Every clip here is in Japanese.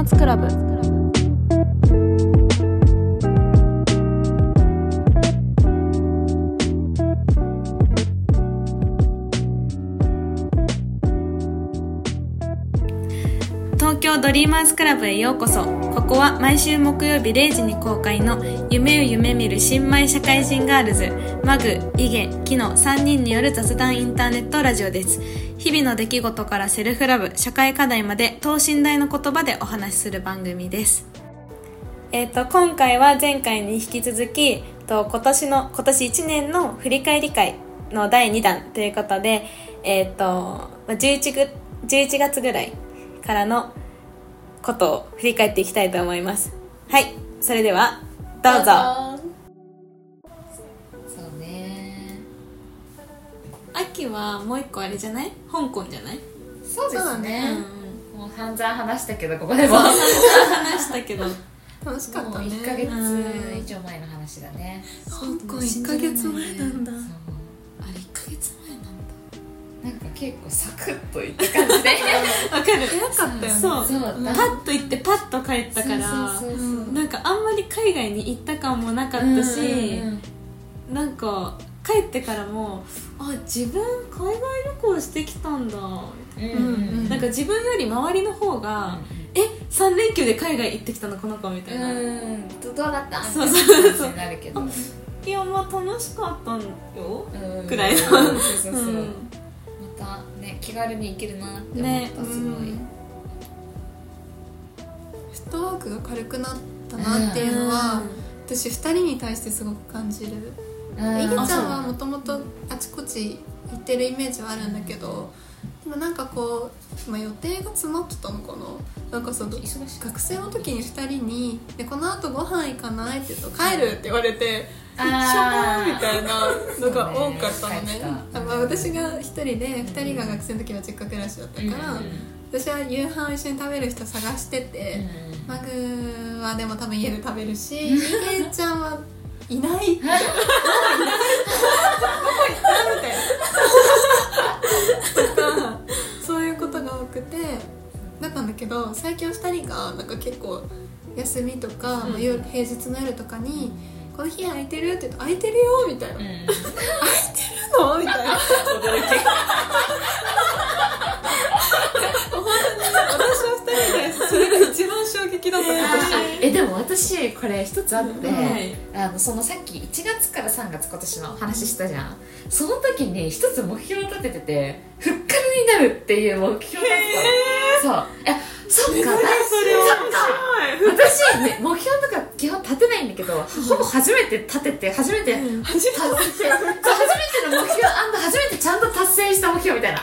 ーツクラブ。東京ドリーマーズクラブへようこそ。ここは毎週木曜日0時に公開の夢を夢見る新米社会人ガールズマグ、イゲ、キノ3人による雑談インターネットラジオです。日々の出来事からセルフラブ社会課題まで等身大の言葉でお話しする番組です。えっ、と今回は前回に引き続きと今年の今年1年の振り返り会の第2弾ということでえっ、と 11, 11月ぐらいからのことを振り返っていきたいと思います。はいそれではどうぞ。そうね。秋はもう一個あれじゃない？香港じゃない？そうですね。うんもう散々話したけどここでも。話したけど。楽しかったね。もう1ヶ月以上前の話だね。香港1ヶ月前なんだ結構サクッといった感じで。わかる。早かったよね。そう。そうパッと行ってパッと帰ったからなんかあんまり海外に行った感もなかったし、うんなんか帰ってからもあ自分海外旅行してきたんだみたいうんうんななんか自分より周りの方が、え3連休で海外行ってきたのこの子みたいな、うん。どうだった？そうみそうそう。なるけど。いやまあ楽しかったんよ。うん。くらいの。そうそうそうたね気軽に行けるなって思ねったすごい。フットワークが軽くなったなっていうのは、私2人に対してすごく感じる。うん。いげちゃんはあもともとあちこち行ってるイメージはあるんだけどでもなんかこう、まあ、予定が詰まってたのかな。なんかその学生の時に2人に「でこのあとご飯行かない?」って言うと「帰る」って言われて「一緒あー。みたいなのが多かったのね。あまあ、私が1人で2人が学生の時は実家暮らしだったから、うん。私は夕飯一緒に食べる人探してて、マグはでも多分家で食べるしいげちゃんはいない。みたいなどこ行ったみたいな。とかそういうことが多くてだったんだけど最近は2人がなんか結構休みとか、まあ夜平日の夜とかに「この日空いてる?」って言うと「空いてるよ」みたいな「うん空いてるの?」みたいな。本当に。私は2人でそれが一番衝撃だったえでも私これ一つあって、はい。あのそのさっき1月から3月今年の話したじゃん。その時に一つ目標を立てててふっかるになるっていう目標だったの。そう。えそっか。それは私、ね、目標とか基本立てないんだけどほぼ初めて立てて初めて、うん。初めて。初めての目標初めてちゃんと達成した目標みたいな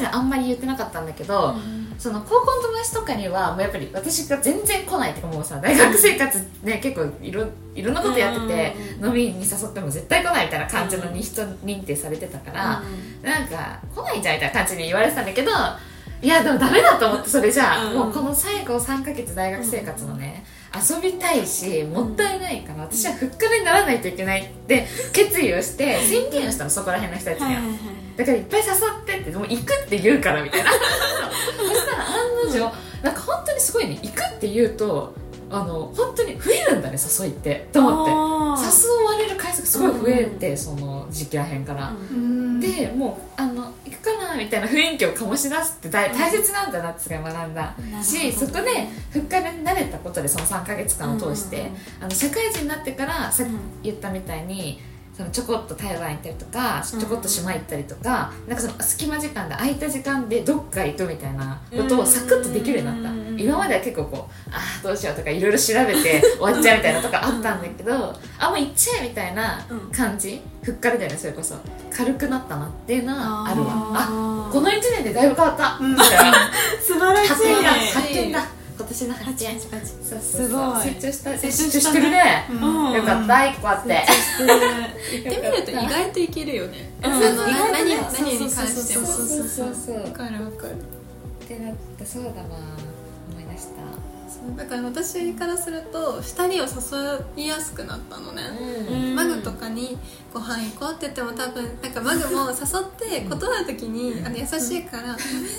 大学の友達にはあんまり言ってなかったんだけど、その高校の友達とかにはもうやっぱり私が全然来ないってかもうさ大学生活ね結構いろいろんなことやってて、飲みに誘っても絶対来ないみたいな感じのに人認定されてたから、なんか来ないじゃんみたいな感じに言われてたんだけどいやでもダメだと思ってそれじゃあ、うん。もうこの最後3ヶ月大学生活のね、遊びたいしもったいないから私はふっかるにならないといけないって決意をして宣言をしたのそこら辺の人たちには、はいはいはい。だからいっぱい誘ってってもう行くって言うからみたいな。そしたら案の定なんか本当にすごいね行くって言うとあの本当に増えるんだね誘いって。と思って。誘われる回数がすごい増えて、その時期らへんから、うん。でもうあの行くかなみたいな雰囲気を醸し出すって大大切なんだなってすごい学んだ。しそこでふっかるになれたことでその3か月間を通して、うんうんうん。あの社会人になってからさっきうん。言ったみたいにそのちょこっと台湾行ったりとかうんちょこっと島行ったりとかなんかその隙間時間で空いた時間でどっか行くみたいなことをサクッとできるようになった。うん今までは結構こうああどうしようとかいろいろ調べて終わっちゃうみたいなとかあったんだけどあもう行っちゃえみたいな感じ。ふっかるだよねそれこそ軽くなったなっていうのはあるわ。ああこの1年でだいぶ変わった。うん。素晴らしい。発見だ発見だ今年の発見八八八。そうそうそう。すごい。成長した成成長してるね。うん。よかった1個あって。行ってみると意外といけるよね、何何そうに関しても。そうそうそう。そうそうわかるわかる。ってなったそうだわ思い出した。だから私からすると2人を誘いやすくなったのね、うん。マグとかに「ご飯行こう」って言っても多分なんかマグも誘って断る時にあの優しいから「ごめんね」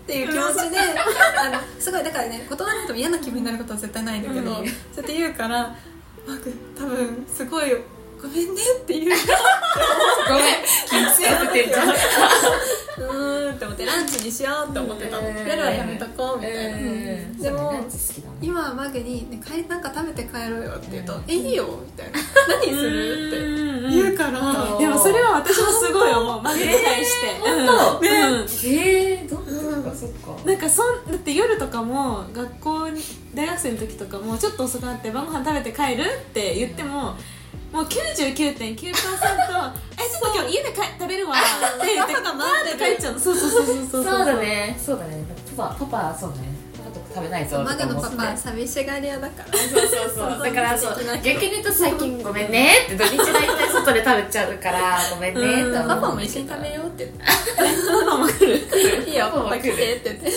っていう気持ちであのすごいだからね断られても嫌な気分になることは絶対ないんだけど、うん。そうやって言うからマグ多分すごい「ごめんね」って言う。ごめん。気強くて。んじゃんうーん。って思ってランチにしようって思ってた。の、うん。夜はやめとこうみたいな、うん。でもランチ好きだもん今はマグに、ね「帰りなんか食べて帰ろうよ」って言うと「えいいよ」みたいな「何する?」って。言うから、うんでもそれは私もすごい思う。マグに対して。本当うん。うん。へえどう？かそっか。なんかそんだって夜とかも学校に大学生の時とかもちょっと遅くなって晩ご飯食べて帰るって言ってももう99.9% えちょっと今日家でか食べるわ。って言ってパパが待ってる。帰っちゃうの。そうそうそうそうそうそう。だね。そうだね。パパパパそうね。パパ食べないぞとか思って。パ寂しがり屋だから。そうそうそう。だからそう逆に言うと最近ごめんねって土日大体外で食べちゃうからごめんねってパパも一緒に食べようって。言パパも来る。いいよパパ来てって。言って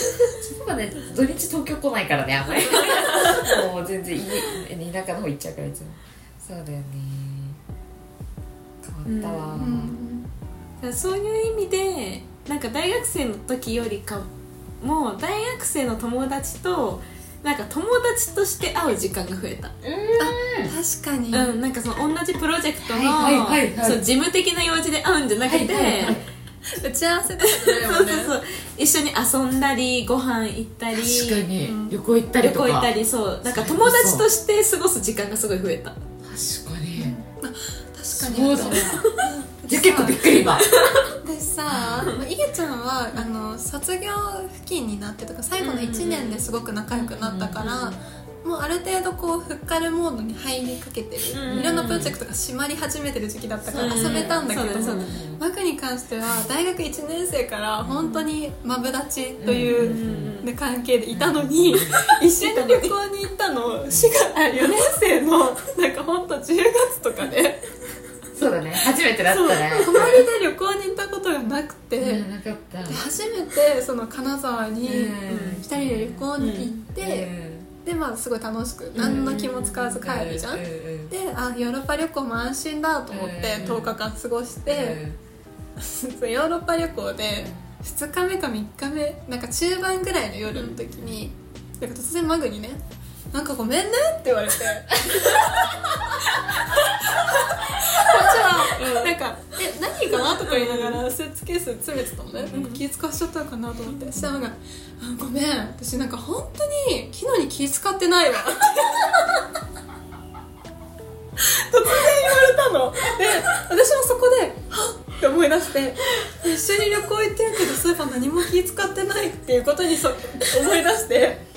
パパね土日東京来ないからねあんまり。もう全然家田舎の方行っちゃうからいつも。そうだよね。変わったわ、だからそういう意味でなんか大学生の時よりかもう大学生の友達となんか友達として会う時間が増えた。確かに、うん、なんかその同じプロジェクトの、はいはいはいはい。そう事務的な用事で会うんじゃなくて、はいはいはい。打ち合わせとかじゃないもんね。そうそうそう。一緒に遊んだりご飯行ったり。確かに、うん。旅行行ったりとか。旅行行ったりそう。なんか友達として過ごす時間がすごい増えた。確かに、確かに。そうだねじゃあ結構びっくり今私さ、まあ、いげちゃんはあの卒業付近になってとか最後の1年ですごく仲良くなったから、もうある程度こうフッカルモードに入りかけてる、うんいろんなプロジェクトが閉まり始めてる時期だったからうん遊べたんだけど、マグに関しては大学1年生から本当にマブダチとうんいう関係でいたのに、一緒に旅行に行ったの4月あ4年生のなんか本当10月とかでそうだね。初めてだったそうね泊まりで旅行に行ったことがなくて、うんなかった。で初めてその金沢にうん。2人で旅行に行って、でまあすごい楽しく何の気も使わず帰るじゃん、であヨーロッパ旅行も安心だと思ってうん。10日間過ごして、ヨーロッパ旅行で2日目か3日目なんか中盤ぐらいの夜の時に、なんか突然マグにね「なんかごめんね」って言われて。こっちはなんか「え何が?」とか言いながらスーツケース詰めてたのね。なんか気使わしちゃったのかなと思って。そしたらなんかあ「ごめん。私なんか本当に昨日に気使ってないわ」突然言われたの。で私もそこで「はっ!」って思い出して。一緒に旅行行ってるけどそういえば何も気使ってないっていうことにそ思い出して「え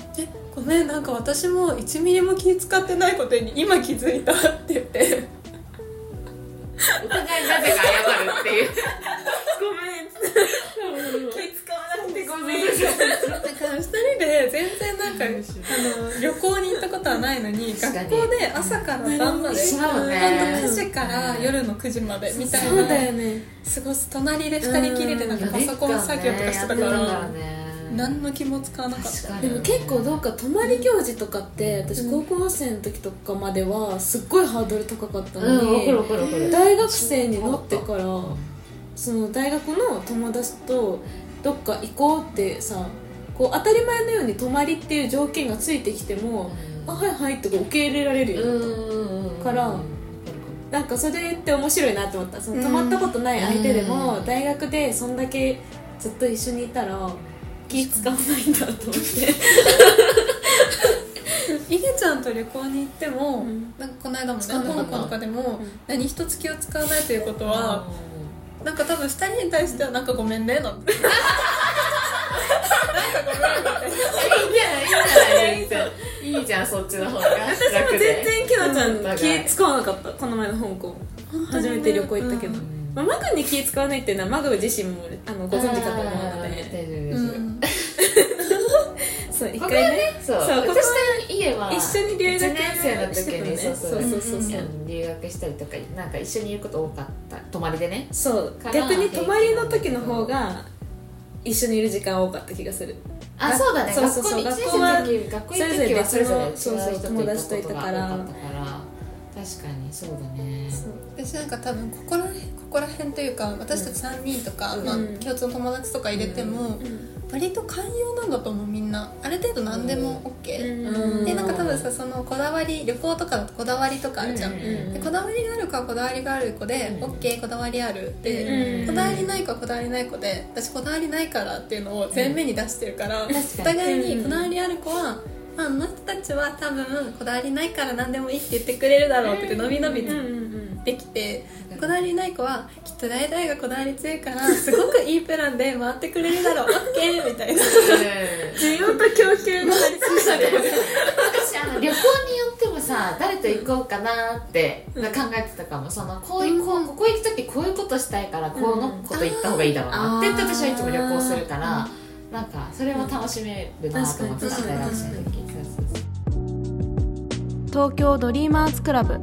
ごめんなんか私も1ミリも気使ってないことに今気づいた」って言って。お互いなぜか謝るっていう。ごめん。気使わなくてごめん。だから2人で全然なん。かあの旅行に行ったことはないのに学校で朝から晩まで一緒だもん。ねほん。と9時から夜の9時までみたいなね。過ごす隣で2人きりでなんかパソコン作業とかしてたから何の気も使わなかった。でも結構どうか泊まり行事とかって私高校生の時とかまではすっごいハードル高かったのに、うん分かる分かる分かる。大学生になってからその大学の友達とどっか行こうってさこう当たり前のように泊まりっていう条件がついてきても、あはいはいってこう受け入れられるようになった、からなんかそれって面白いなって思った。その泊まったことない相手でもうん。大学でそんだけずっと一緒にいたら気使わないんだと思って。いげちゃんと旅行に行っても、うん。なんかこの間もね使わなかった。香港とかでも、ん。何一つ気を使わないということは、なんか多分2人に対してはなんかごめんねなんて。なんかごめんねいいじゃんいいじゃん。いいじゃんそっちの方が。私も全然きのちゃん気使わなかったこの前の香港。初めて旅行行ったけど、うんまあ、マグに気使わないっていうのはマグ自身もあのご存知かと思うので。でうん。そう一こ回ねそうそう私の家は一緒に留学1年生の時にねそうそうそう。そううん留学したりとかなんか一緒にいること多かった。泊まりでねそう逆に泊まりの時の方が一緒にいる時間多かった気がする。あそうだね。そうそうそう。学校は1年生の時学校行く時はそれぞれそうそう友達といたから確かにそうだね。私なんか多分ここら辺ここら辺というか私たち3人とか、まあうん。共通の友達とか入れても、割と寛容なんだと思うみんな。ある程度何でも OK、うん。でなんか多分さそのこだわり旅行とかだとこだわりとかあるじゃん、うん。うん。でこだわりがある子はこだわりがある子で、うん。OK こだわりある。で、うん。こだわりない子はこだわりない子で私こだわりないからっていうのを前面に出してるから、お互いにこだわりある子は、まあ、あの人たちは多分こだわりないから何でもいいって言ってくれるだろうって伸び伸びできてこだわりない子はきっと大々がこだわり強いからすごくいいプランで回ってくれるだろう。OK みたいな。需要と供給があり私あの旅行によってもさ誰と行こうかなって考えてたかも。そのこういうこうここ行く時こういうことしたいからこのこと行った方がいいだろうなって言って私はいつも旅行するからなんかそれも楽しめるなと思ってた確かに大学生の時そう。そうそう。東京ドリーマーズクラブ。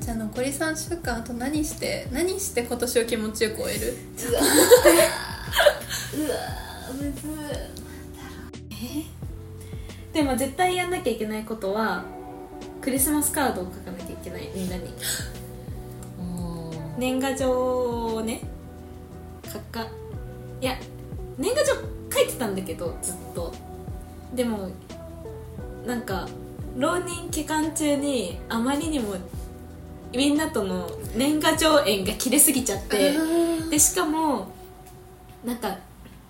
じゃあ残り3週間あと何して何して今年を気持ちよく終える？うわーむず。でも絶対やんなきゃいけないことはクリスマスカードを書かなきゃいけないみんなに。うん年賀状をね書か。いや年賀状書いてたんだけどずっと。でもなんか浪人期間中にあまりにもみんなとの年賀状縁が切れすぎちゃってでしかもなんか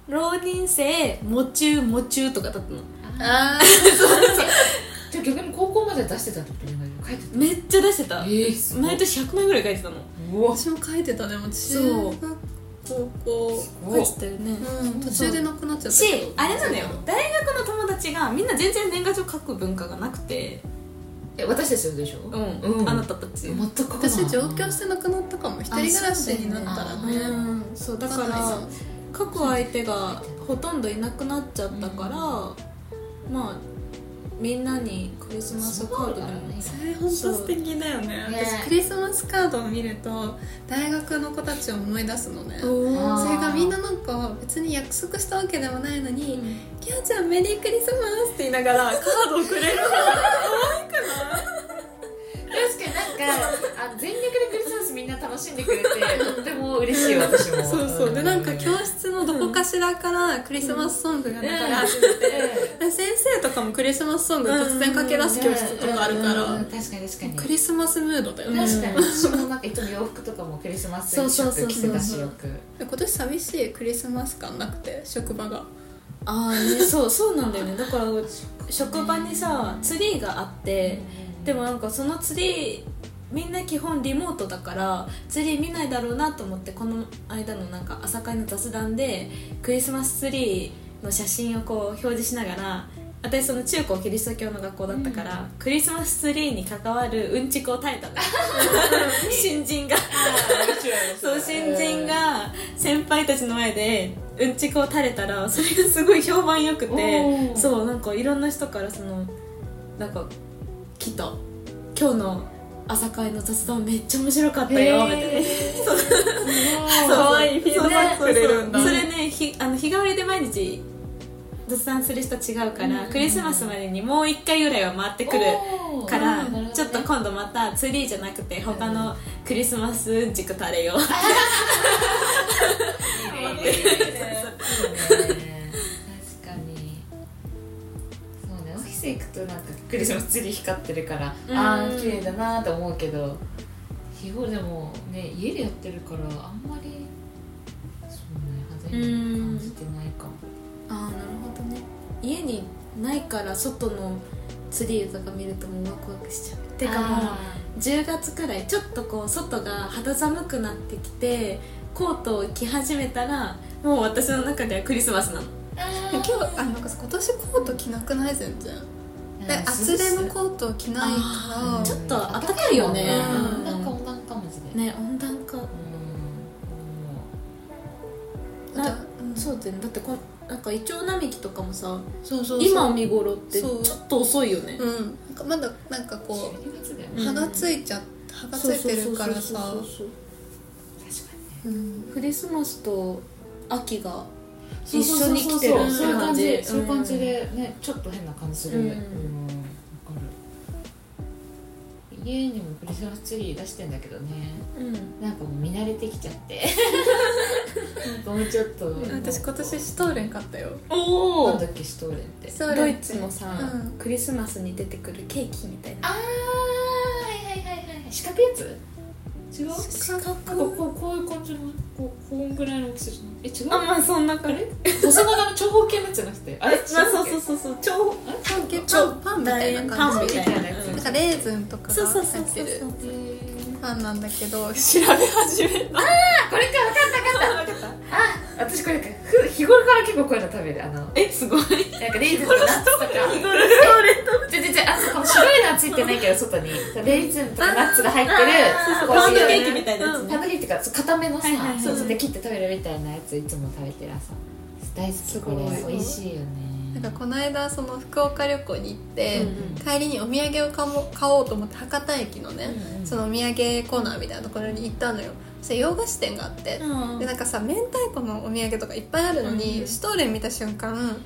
浪人生喪中喪中とかだったの。あ じゃあ逆に高校まで出してたってことね書いてためっちゃ出してた。えー毎年100枚ぐらい書いてたの。うわ。私も書いてたねもうそう高校書いてたよね。うん途中でなくなっちゃったしけどあれなのよ。大学の友達がみんな全然年賀状書く文化がなくて。え私たちでしょ？うん、うん。あなたたち。全く。私上京してなくなったかも。一人暮らしになったらあねうんそうだから書く相手がほとんどいなくなっちゃったから、まあみんなにクリスマスカードでもそれ本当素敵だよね。ね私クリスマスカードを見ると大学の子たちを思い出すのね。それがみんななんか別に約束したわけでもないのに「きゃちゃんメリークリスマス」って言いながらカードをくれる確かになんかあ全力でクリスマスみんな楽しんでくれてとっても嬉しい私も そうそう。でなんか教室のどこかしらからクリスマスソングが流れ始めて、で先生とかもクリスマスソング突然駆け出す教室とかあるから、うん。確かに確かに。クリスマスムードだよね、確かに。私もなんかいつも洋服とかもクリスマスそうそうそうそう。着てたしよく。今年寂しいクリスマス感なくて職場が。ああねそうそうなんだよね。だから職場にさツリーがあってでもなんかそのツリーみんな基本リモートだからツリー見ないだろうなと思ってこの間のなんか朝会の雑談でクリスマスツリーの写真をこう表示しながら私その中高キリスト教の学校だったから、クリスマスツリーに関わるうんちくを耐えたの 新人が。そう新人が先輩たちの前でうんちくを垂れたらそれがすごい評判良くてそうなんかいろんな人からそのなんか来た。今日の朝会の雑談めっちゃ面白かったよ。みたいなそう。可愛い。フィードバックくれるんだ。それねひあの日替わりで毎日雑談する人違うから、クリスマスまでにもう一回ぐらいは回ってくるから、ちょっと今度またツリーじゃなくて他のクリスマスうんちく垂れよう いいね。いいそうねオフィス行くとなんかクリスマスツリー光ってるからうん。ああ綺麗だなと思うけど日頃でもね家でやってるからあんまりそうね派手に感じてないかも。ああなるほどね。家にないから外のツリーとか見るともうワクワクしちゃう。てかもうあ10月くらいちょっとこう外が肌寒くなってきてコートを着始めたらもう私の中ではクリスマスなの。ー。今日あなんかさ今年コート着なくない？全然でうん厚手のコートを着ないか。らちょっと暖かいよね。うん。なん。か温暖化。マジでね温暖化うん。そうだよね。だってこんなんかイチョウ並木とかもさそうそう今見頃ってちょっと遅いよね。うん。なんかまだなんかこ12月だようね葉がついちゃ葉がついてるからさ。確かにねうん。クリスマスと秋が一緒に来てるそういう感じ、うん。そういう感じでねちょっと変な感じする。うん。わかる。家にもクリスマスツリー出してんだけどね。うん。なんかもう見慣れてきちゃって。なんかもうちょっと。私今年シュトーレン買ったよ。おなんだっけシュトーレンって。ドイツのさ、うん。クリスマスに出てくるケーキみたいな。あーはいはいはいはい。四角いやつ？違う四角？こうこういう感じのこうこんぐらいの大きさじゃない？え違う？あまあそんな感じ。細長の長方形のやつじゃなくてあれ？違うまあそうそうそう。そう？超あれ？パンケパンパンみたいなパン感じみたいなやつ。なんかレーズンとかそうがそうそうそう入ってるえパンなんだけど。調べ始めた。あこれか分かった分かった。分かった。あ私これふ日頃から結構こういうの食べるあの。えすごい。なんかレーズンとかナッツとか。じゃじゃじゃあ白いのはついてないけど外にレーズンとかナッツが入ってるパウンドケーキみたいなやつパウンねドケーキっていうかそう固めのさ、そうそうで切って食べるみたいなやついつも食べてる朝。大好きこれ。美味しいよねなんかこの間その福岡旅行に行って、うんうん。帰りにお土産を買おう買おうと思って博多駅のね、うんうん。そのお土産コーナーみたいなところに行ったのよ。それ洋菓子店があって、うん。でなんかさ明太子のお土産とかいっぱいあるのに、うんシュトーレン見た瞬間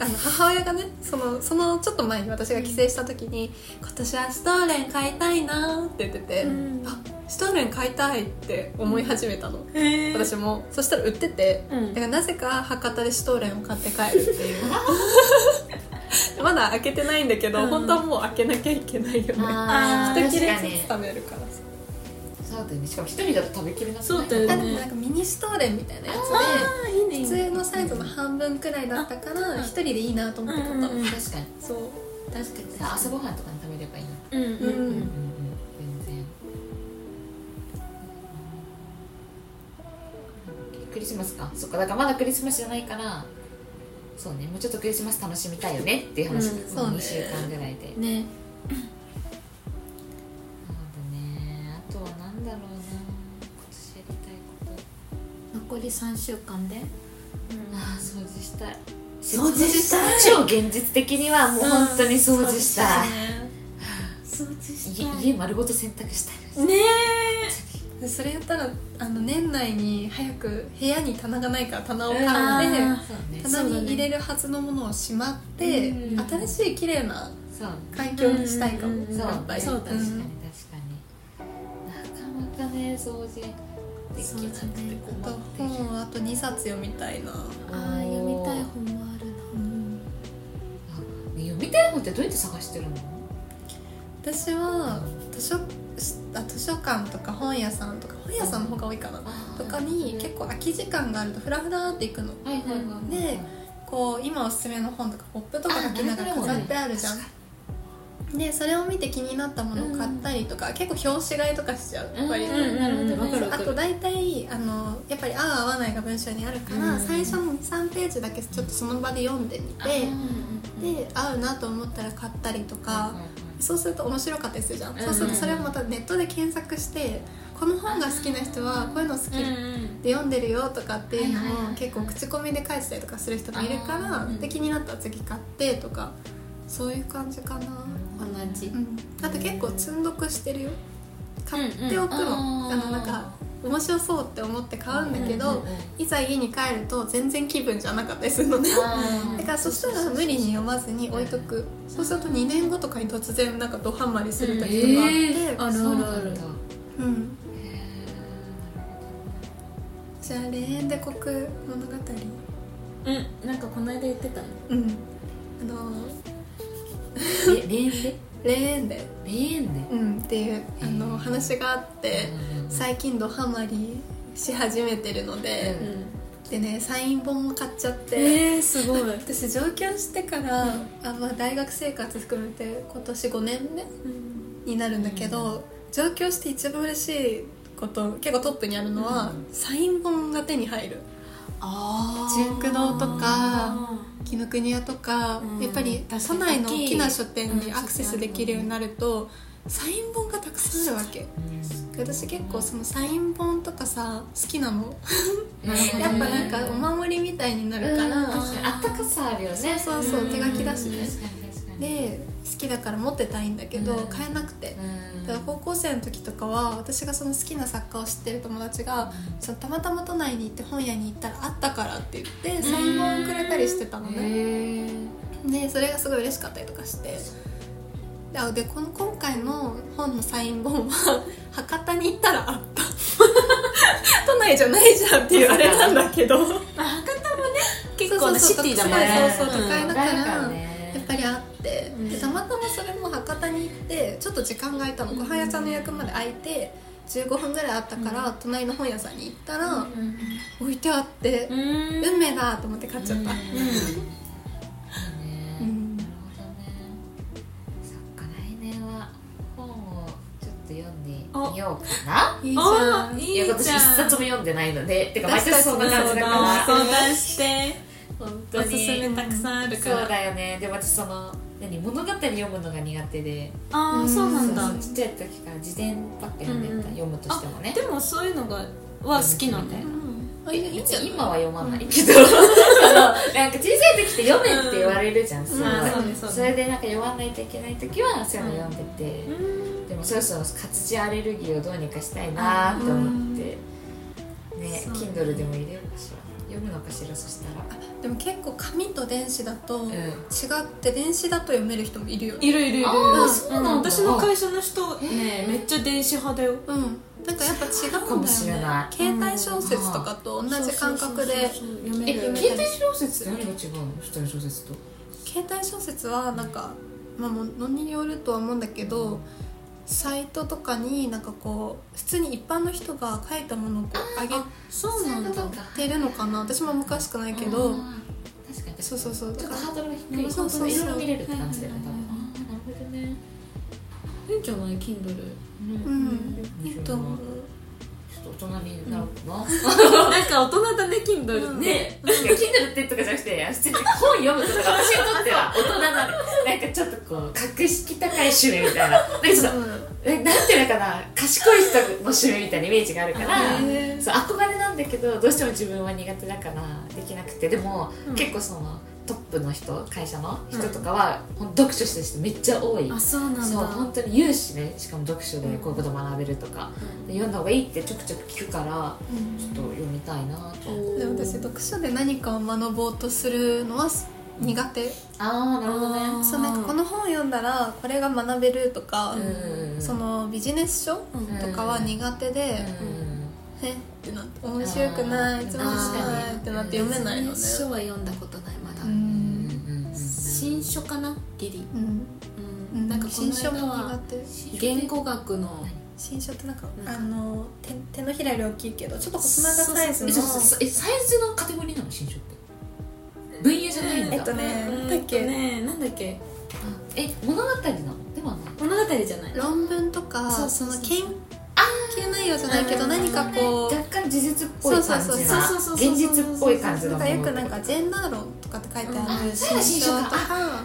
あの母親がねそのそのちょっと前に私が帰省した時に「今年はシュトーレン買いたいな」って言ってて「うん。あシュトーレン買いたい」って思い始めたの、へー。私も。そしたら売ってて、うん。だからなぜか博多でシュトーレンを買って帰るっていう。まだ開けてないんだけど、うん。本当はもう開けなきゃいけないよね。一切れずつ食べるからさ。そうだよね。しかも一人だと食べきれなくない？そうだよね。なんかミニシュトーレンみたいなやつあいいね。で普通のサイズの半分くらいだったから一人でいいなと思って買ったの、うんうんうん。確かに。そう。確かに。さ朝ごはんとかに食べればいいな。うんうんうんクリスマスか。そっかだからまだクリスマスじゃないからそうねもうちょっとクリスマス楽しみたいよねっていう話、うんそうね。2週間ぐらいで。ね。ほどね。あとはなんだろうな。今年やりたいこと。残り3週間で？ああ掃除したい。掃除したい。超現実的にはもう本当に掃除したい、掃除し家たい。家丸ごと洗濯したい。ねでそれやったらあの年内に早く部屋に棚がないから棚を買あってね棚に入れるはずのものをしまって、うん新しい綺麗な環境にしたいかも、そう確かに。確かになかなかね掃除できなくてあと困ってる本をあと2冊読みたいな、あー読みたい本もあるな。うん。読みたい本ってどうやって探してるの？私は図書あ図書館とか本屋さんとか本屋さんの方が多いかな、とかに結構空き時間があるとフラフラって行くの。はいはいはいでこう今おすすめの本とかポップとか書きながら飾ってあるじゃん。でそれを見て気になったものを買ったりとか、結構表紙買いとかしちゃう。割と、うんうんなるほどねわかるわかる。あと大体あのやっぱり合う合わないが文章にあるから、うん最初の23ページだけちょっとその場で読んでみて、で合うなと思ったら買ったりとか、そうすると面白かったりするじゃん、うんそうするとそれをまたネットで検索してこの本が好きな人はこういうの好きで読んでるよとかっていうのを結構口コミで書いてたりとかする人がいるからで気になったら次買ってとかそういう感じかな、同じ。うん、あと結構積んどくしてるよ。買っておくの、あのなんか面白そうって思って買うんだけど、いざ家に帰ると全然気分じゃなかったりするのね。だからそしたら無理に読まずに置いとく。そうすると2年後とかに突然なんかドハマりする時とかあって、えあるあるうん。へじゃあ霊園で国物語。うんなんかこの間言ってたねうん。あのー。えレーンで。レーンでうんっていうあの話があって最近ドハマりし始めてるので、でねサイン本も買っちゃって、えー、すごい。私上京してから、あまあ、大学生活含めて今年5年目になるんだけど、上京して一番嬉しいこと結構トップにあるのは、うん。サイン本が手に入る。あ純駆堂とか紀ノ国屋とか、うん。やっぱり都内の大きな書店にアクセスできるようになるとサイン本がたくさんあるわけ。私結構そのサイン本とかさ好きなのやっぱなんかお守りみたいになるから、あったかさあるよね。そうそうそううん。手書きだしねで好きだから持ってたいんだけど、うん。買えなくて。うん。だから高校生の時とかは私がその好きな作家を知ってる友達がそのたまたま都内に行って本屋に行ったらあったからって言ってサイン本をくれたりしてたのね。でそれがすごい嬉しかったりとかしてでこの今回の本のサイン本は 博多に行ったらあった。都内じゃないじゃんっていうあれなんだけど。まあ博多もね結構なシティだもんね。そうそうそう都会だからだね。やっぱりあって、うん。でたまたまそれも博多に行ってちょっと時間が空いたのご飯屋さんの予約まで空いて15分ぐらいあったから、隣の本屋さんに行ったら、置いてあってう、ん。運命だと思って買っちゃった、うん。うん。なるほどねそっか来年は本をちょっと読んでみようかな。いいじゃん。あいや今年じゃん。一冊も読んでないのでてか毎年そんな感じだから。相談して本お当に。すすめたくさんあるから。そうだよね。でも私その何？物語読むのが苦手で。ああそうなんだ。そうちっちゃい時から自伝ばっか読ん。でた、うん読むとしてもね。でもそういうのがは好きなんだよ。あいいいいん。今は読まないけど、あのなんか小さい時って読めって言われるじゃん、それでなんか読まないといけない時はそういうの読んでて、うん。でもそろそろ活字アレルギーをどうにかしたいなと思って、ね Kindle でも入れようかしら。読むのかしらそしたらでも結構紙と電子だとん。違って電子だと読める人もいるよね。いるいるいるそうなんだ。私の会社の人ねめっちゃ電子派だよ。うん。なんかやっぱ違うんだよね。かもしれない。携帯小説とかと同じ感覚で読めえる。携帯小説って何が違うの普通の小説と。携帯小説はなんかまあものによるとは思うんだけどサイトとかになんかこう普通に一般の人が書いたものをこう上げそうなんだ。てるのかな。私も詳しくないけど。確かにそうそうそう。ちょっとハードルが低い。そうそうそう。いろいろ見れるって感じだよねなるほどね。いいんじゃない？Kindle うん。いいと思うと大人になるかな、なんか大人だね Kindle ねね。なんか Kindle ってとかじゃなくて普通に本読むことが私にとっては 大人なのなんかちょっとこう格式高い趣味みたいな。なんかちょっとえなんていうのかな？賢い人の趣味みたいなイメージがあるからそう憧れなんだけどどうしても自分は苦手だからできなくて。でも、うん。結構そのトップの人会社の人とかは、ほん読書してる人めっちゃ多い。あそうなんだ。そう本当に言うしね。しかも読書でこういうこと学べるとか、で読んだ方がいいってちょくちょく聞くからちょっと読みたいなと。思ってでも私読書で何かを学ぼうとするのは苦手。ああなるほどね。そうなんかこの本読んだらこれが学べるとか、うんそのビジネス書うんとかは苦手で、え？ってなって面白くないつまんないってなって読めないのね。書は読んだことない新書かなギリ、うん。うん、なんかこの新書も間は言語学の。新書ってなんかあの手手のひらより大きいけどちょっと細長サイズの。えサイズのカテゴリーなの？新書って。分野じゃないんだえっとねうん。なんだっけ？ねなんだっけ？あえ物語なの？ではない物語じゃない。論文とかその研究内容じゃないけどうん。何かこう若干事実っぽい感じなそうそうそうそう。そうそう現実っぽい感じの。なんかよくなんかかジェンダー論とかって書いてあうん。る新書とか。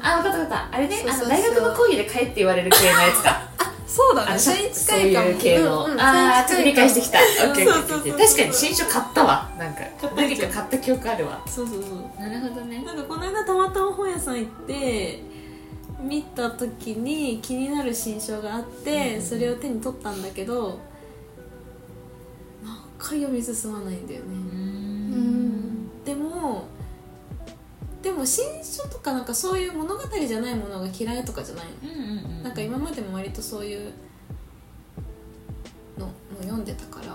あ分かった分かった。あれねそうそうそう。あの大学の講義で帰って言われる系のやつか。そうだね。そ近いかも。いう系の、うんうん。ああちょっと理解してきた。確かに新書買ったわ。なんか何か買った記憶あるわ。そうそうそう。なるほどね。なんかこの間たまたま本屋さん行って見た時に気になる新書があって、うん。それを手に取ったんだけどなんか読み進まないんだよね、うん。でもでも新書とかなんかそういう物語じゃないものが嫌いとかじゃないの。うんうんうん。なんか今までも割とそういうのも読んでたから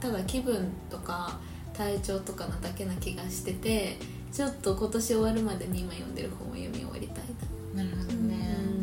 ただ気分とか体調とかなだけな気がしててちょっと今年終わるまでに今読んでる本を読み終わりたいな。るほどな、ね、で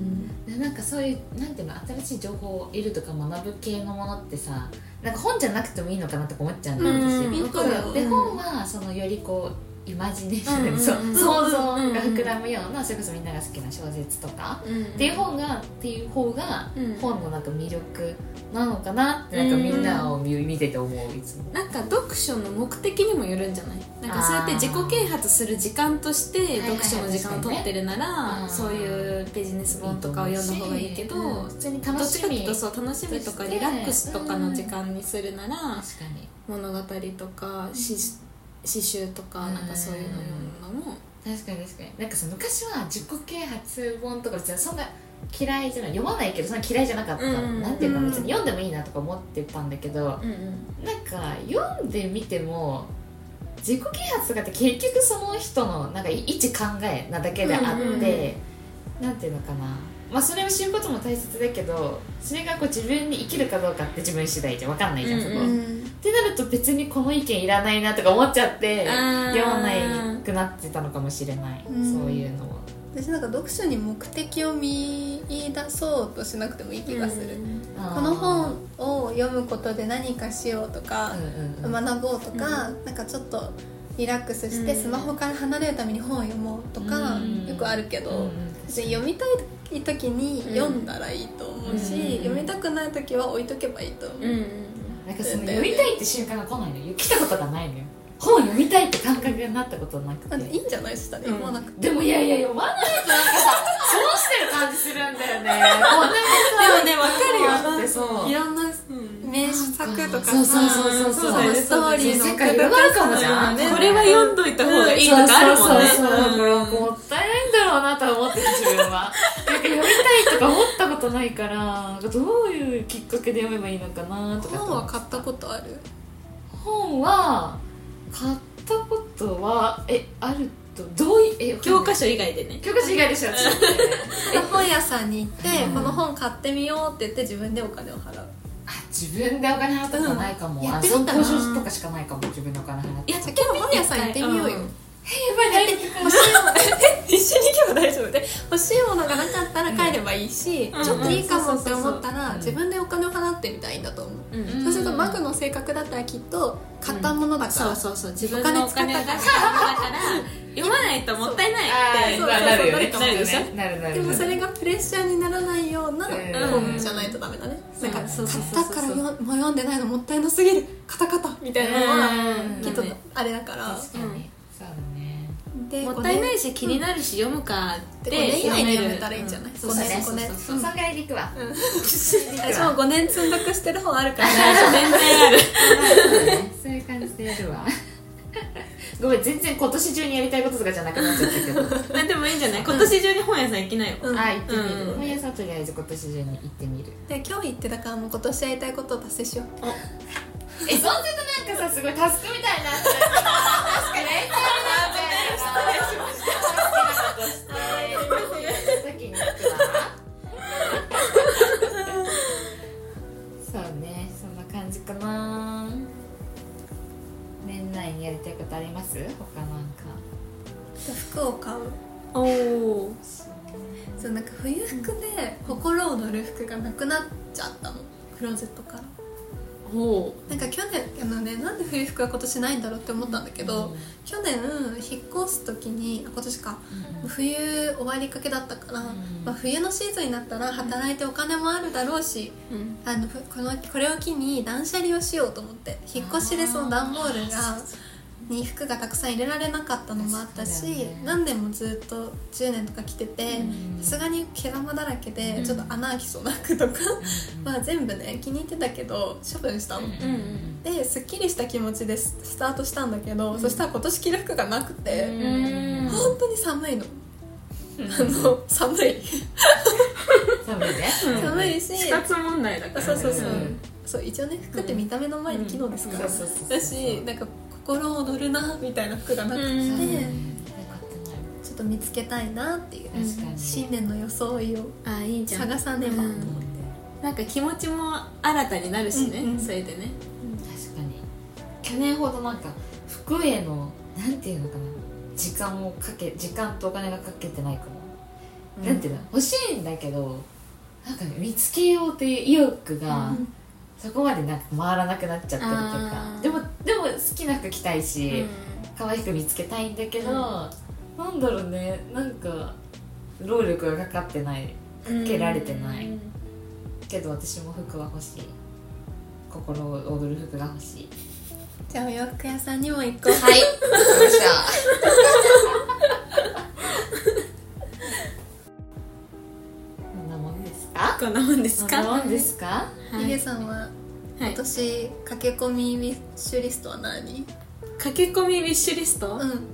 なんかそういうなんていうの新しい情報を得るとか学ぶ系のものってさなんか本じゃなくてもいいのかなって思っちゃうんだようん私。わかる。よで本はそのよりこうイマジネーション、うんそううん。想像が膨膨らむような、それこそみんなが好きな小説とか、うんっていう本がっていう方が、うん本のなんか魅力なのかなってなんかみんなを見見てて思ういつも。なんか読書の目的にもよるんじゃない？なんかそうやって自己啓発する時間として読書の時間を取ってるなら、うんそういうビジネス本とかを読んだ方がいいけど、うん。普通にどっ楽しみちかっていうとそう楽しみとかリラックスとかの時間にするなら、物語とか詩詩集とかなんかそういうの読むのも、確かに確かに。なんかさ昔は自己啓発本とか別にそんな嫌いじゃない。読まないけどそんな嫌いじゃなかった、うんなんていうかうん別に読んでもいいなとか思ってたんだけど、なんか読んでみても自己啓発とかって結局その人のなんか一考えなだけであって、うんうんなんていうのかな。まあそれを知ることも大切だけどそれがこう自分に生きるかどうかって自分次第じゃ分かんないじゃん、そこ、うんうんってなると別にこの意見いらないなとか思っちゃって読まないくなってたのかもしれない、うん。そういうのも私なんか読書に目的を見出そうとしなくてもいい気がする、この本を読むことで何かしようとかうんうんうん。学ぼうとか、なんかちょっとリラックスしてうんスマホから離れるために本を読もうとか、うんよくあるけど、読みたい時に読んだらいいと思うし、うん。読みたくない時は置いとけばいいと思う、うんうんなんかその読みたいって瞬間が来ないのよ。来たことがないのよ。本読みたいって感覚になったことなくあいていんじゃない？そしたら読まなくて、でもいやいや読まないとなんかさ損してる感じするんだよね。でもねわかるよ。だってそういろんな名作とかさそうそうそうそうそのストーリーの世界広がるかも。じゃん。ねこれは読んどいた方がいいとかあるもんね。そうそうそうそう。うん。もったいないんだろうなとは思ってる自分は。なんか読みたいとか思ったことないからどういうきっかけで読めばいいのかなとか本は買ったことある？本は買ったことはえあるとどういうえ教科書以外でね。教科書以外でしょ私。本屋さんに行って、うん。この本買ってみようって言って自分でお金を払う。あ自分でお金払ったことないかも、うん。やあってみたら。参考書とかしかないかも自分でお金払って。いや今日本屋さん行ってみようよ、うん。やばい何欲しいもの一緒に行けば大丈夫。で欲しいものがなかったら帰ればいいし、うん。ちょっといいかもって思ったら、うん。自分でお金を払ってみたらいいんだと思う、うん。そうするとマグの性格だったらきっと買ったものだから、そうそうそう自分のお金がだから。読まないともったいないってそう。あーなるよね。そうそうなるでしょなるなる。でもそれがプレッシャーにならないようなうん。本じゃないとダメだね、う。んなんかそうそう買ったからよもう読んでないのもったいなすぎる。カタカタ。みたいなのはうん。きっとあれだから、確かに、そうだねでもったいないし気になるし読むかってで5年以内に読めるたらいいんじゃない、うん。5そうだね。年5年そいでいくわ。私も5年積んどくしてる本あるから全然ある。そういう感じでやるわ。ごめん全然今年中にやりたいこととかじゃなくなっちゃったけど。でもいいんじゃない？今年中に本屋さん行きなよ。うん。あ行ってみる。うん。本屋さんとりあえず今年中に行ってみる。で今日言ってたからもう今年やりたいことを達成しよう。えそうするとなんかさすごいタスクみたいにな服を買う。おおそうなんか冬服で心躍る服がなくなっちゃったの。クローゼットから。おなんか去年あのねなんで冬服が今年ないんだろうって思ったんだけど、去年引っ越す時にあ今年か。冬終わりかけだったから、ん。まあ、冬のシーズンになったら働いてお金もあるだろうしうん。あのふこのこれを機に断捨離をしようと思って引っ越しでその段ボールがに服がたくさん入れられなかったのもあったし、ね。何年もずっと10年とか着ててうん。さすがに毛玉だらけでうん。ちょっと穴開きそうな服とか は全部ね気に入ってたけど処分したの。うんですっきりした気持ちでススタートしたんだけど、そしたら今年着る服がなくて、うん。本当に寒いの。あの寒い。寒いね。寒いし、死活問題だからそうそうそう、うん。そう一応ね服って見た目の前に機能ですから、うん。そうそうそうそう。だしなんか心躍るなみたいな服がなくて、うん。よかったなちょっと見つけたいなっていう、確かに。新年の装いを探さねば。と思って、なんか気持ちも新たになるしね、うんうんそれでね。確かに。去年ほどなんか服へのなんていうのかな。時間をかけ時間とお金がかけてないかも、なんていうの欲しいんだけどなんかね見つけようっていう意欲が、うんそこまでなんか回らなくなっちゃってるとか。でもでも好きな服着たいし、うん。可愛い服見つけたいんだけど、なんだろうね。なんか労力がかかってない。かけられてない。うん。けど私も服は欲しい。心を躍る服が欲しい。じゃあお洋服屋さんにも行こう。はい。よっしゃか？こんなもんですか？こんなもんですか？はい。ヒゲさんははい。今年駆け込みウィッシュリストは何？駆け込みウィッシュリスト、うん。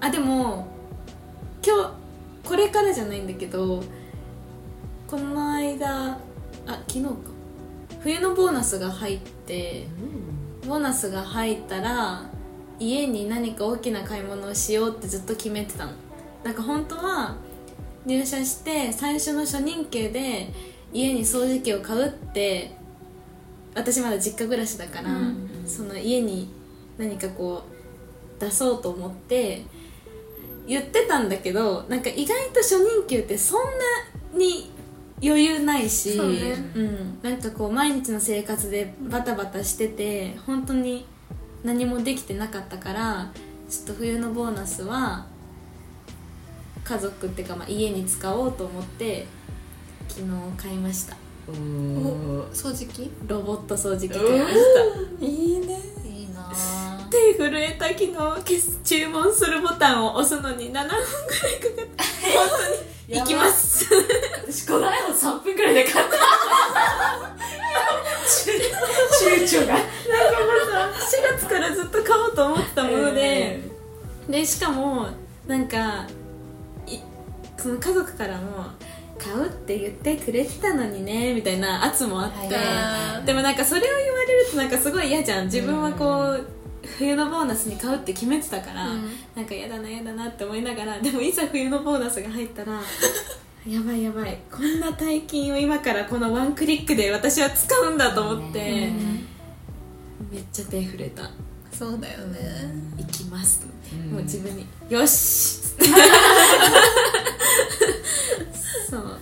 あでも今日これからじゃないんだけどこの間あ昨日か。冬のボーナスが入ってボーナスが入ったら家に何か大きな買い物をしようってずっと決めてたの。なんか本当は入社して最初の初任給で家に掃除機を買うって私まだ実家暮らしだから、うんその家に何かこう出そうと思って言ってたんだけどなんか意外と初任給ってそんなに余裕ないしそうね。うん、なんかこう毎日の生活でバタバタしてて本当に何もできてなかったからちょっと冬のボーナスは家族っていうかまあ家に使おうと思って昨日買いました。お掃除機？ロボット掃除機買いました。いいね。いいなぁ手震えた昨日注文するボタンを押すのに7分くらいかかって本当に。行きます私この間も3分くらいで買った。躊躇が。4月からずっと買おうと思ってたもので、でしかもなんかいその家族からも買うって言ってくれてたのにねみたいな圧もあって、はい。でもなんかそれを言われるとなんかすごい嫌じゃん。自分はこう、冬のボーナスに買うって決めてたから、うん。なんか嫌だな嫌だなって思いながらでもいざ冬のボーナスが入ったら やばいやばい。こんな大金を今からこのワンクリックで私は使うんだと思って、ねめっちゃ手震えた。そうだよね。行きます、うん。もう自分に「よし!」そう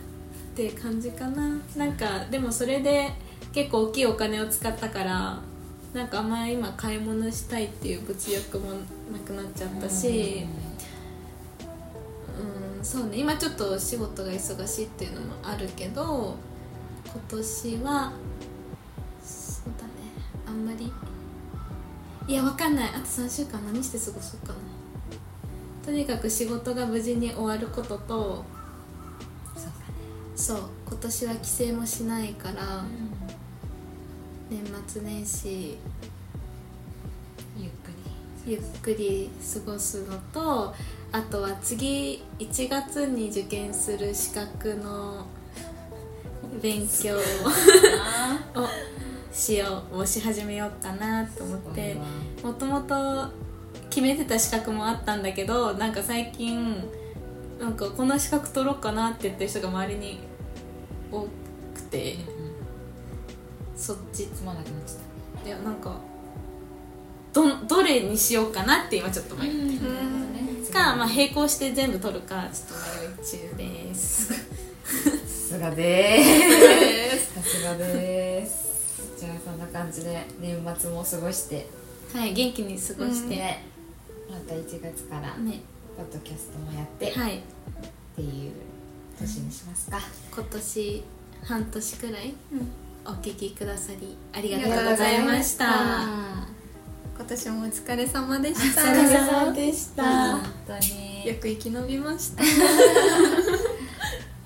って感じかな。なんかでもそれで結構大きいお金を使ったからなんかあんまり今買い物したいっていう物欲もなくなっちゃったしうんそうね。今ちょっと仕事が忙しいっていうのもあるけど今年はそうだね。あんまり。いやわかんない。あと3週間何して過ごそうかな。とにかく仕事が無事に終わることとそう今年は帰省もしないから年末年始ゆっくゆっくり過ごすのとあとは次1月に受験する資格の勉強り をしようをし始めようかなと思ってもともと決めてた資格もあったんだけどなんか最近なんかこの資格取ろうかなって言ってる人が周りに多くてそっちつまなくなっちゃっいやなんかどどれにしようかなって今ちょっと迷ってる、たか、まあ、並行して全部取るかちょっと迷い中です。さすがでーす。さすがでーす。じゃあそんな感じで年末も過ごして。はい元気に過ごして、ねまた1月からね。ポッドキャストもやってっはい。ていう年にしますか、今年半年くらい？お聞きくださりありがとうございいました。今年もお疲れ様でしおた疲れ様でした。本当に。よく生き延びました。生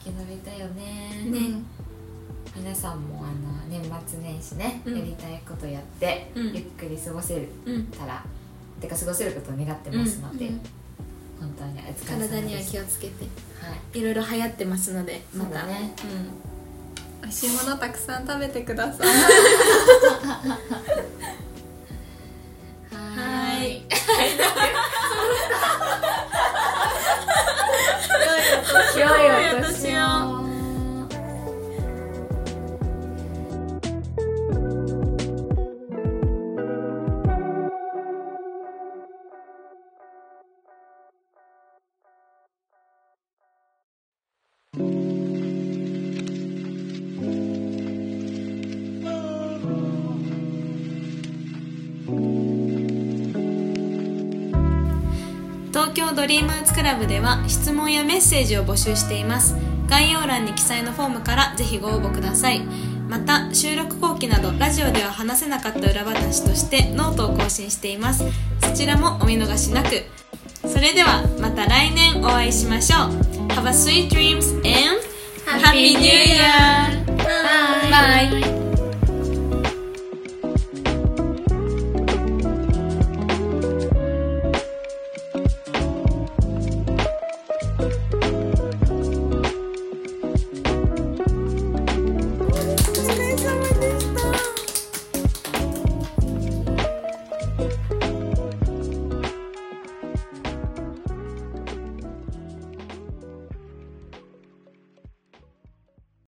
き延びたよね。ね。皆さんもあの年末年始ね、うん。やりたいことやって、うん。ゆっくり過ごせうん。たらてか過ごせることを願ってますので、うん本当にお疲れ様体には気をつけて。はい。いろいろ流行ってますのでまた。そうだね。美味しいものたくさん食べてください 東東京ドリームーツクラブでは質問やメッセージを募集しています。概要欄に記載のフォームからぜひご応募ください。また収録後記などラジオでは話せなかった裏話としてノートを更新しています。そちらもお見逃しなく。それではまた来年お会いしましょう。Have a sweet dreams and Happy New Year! Bye!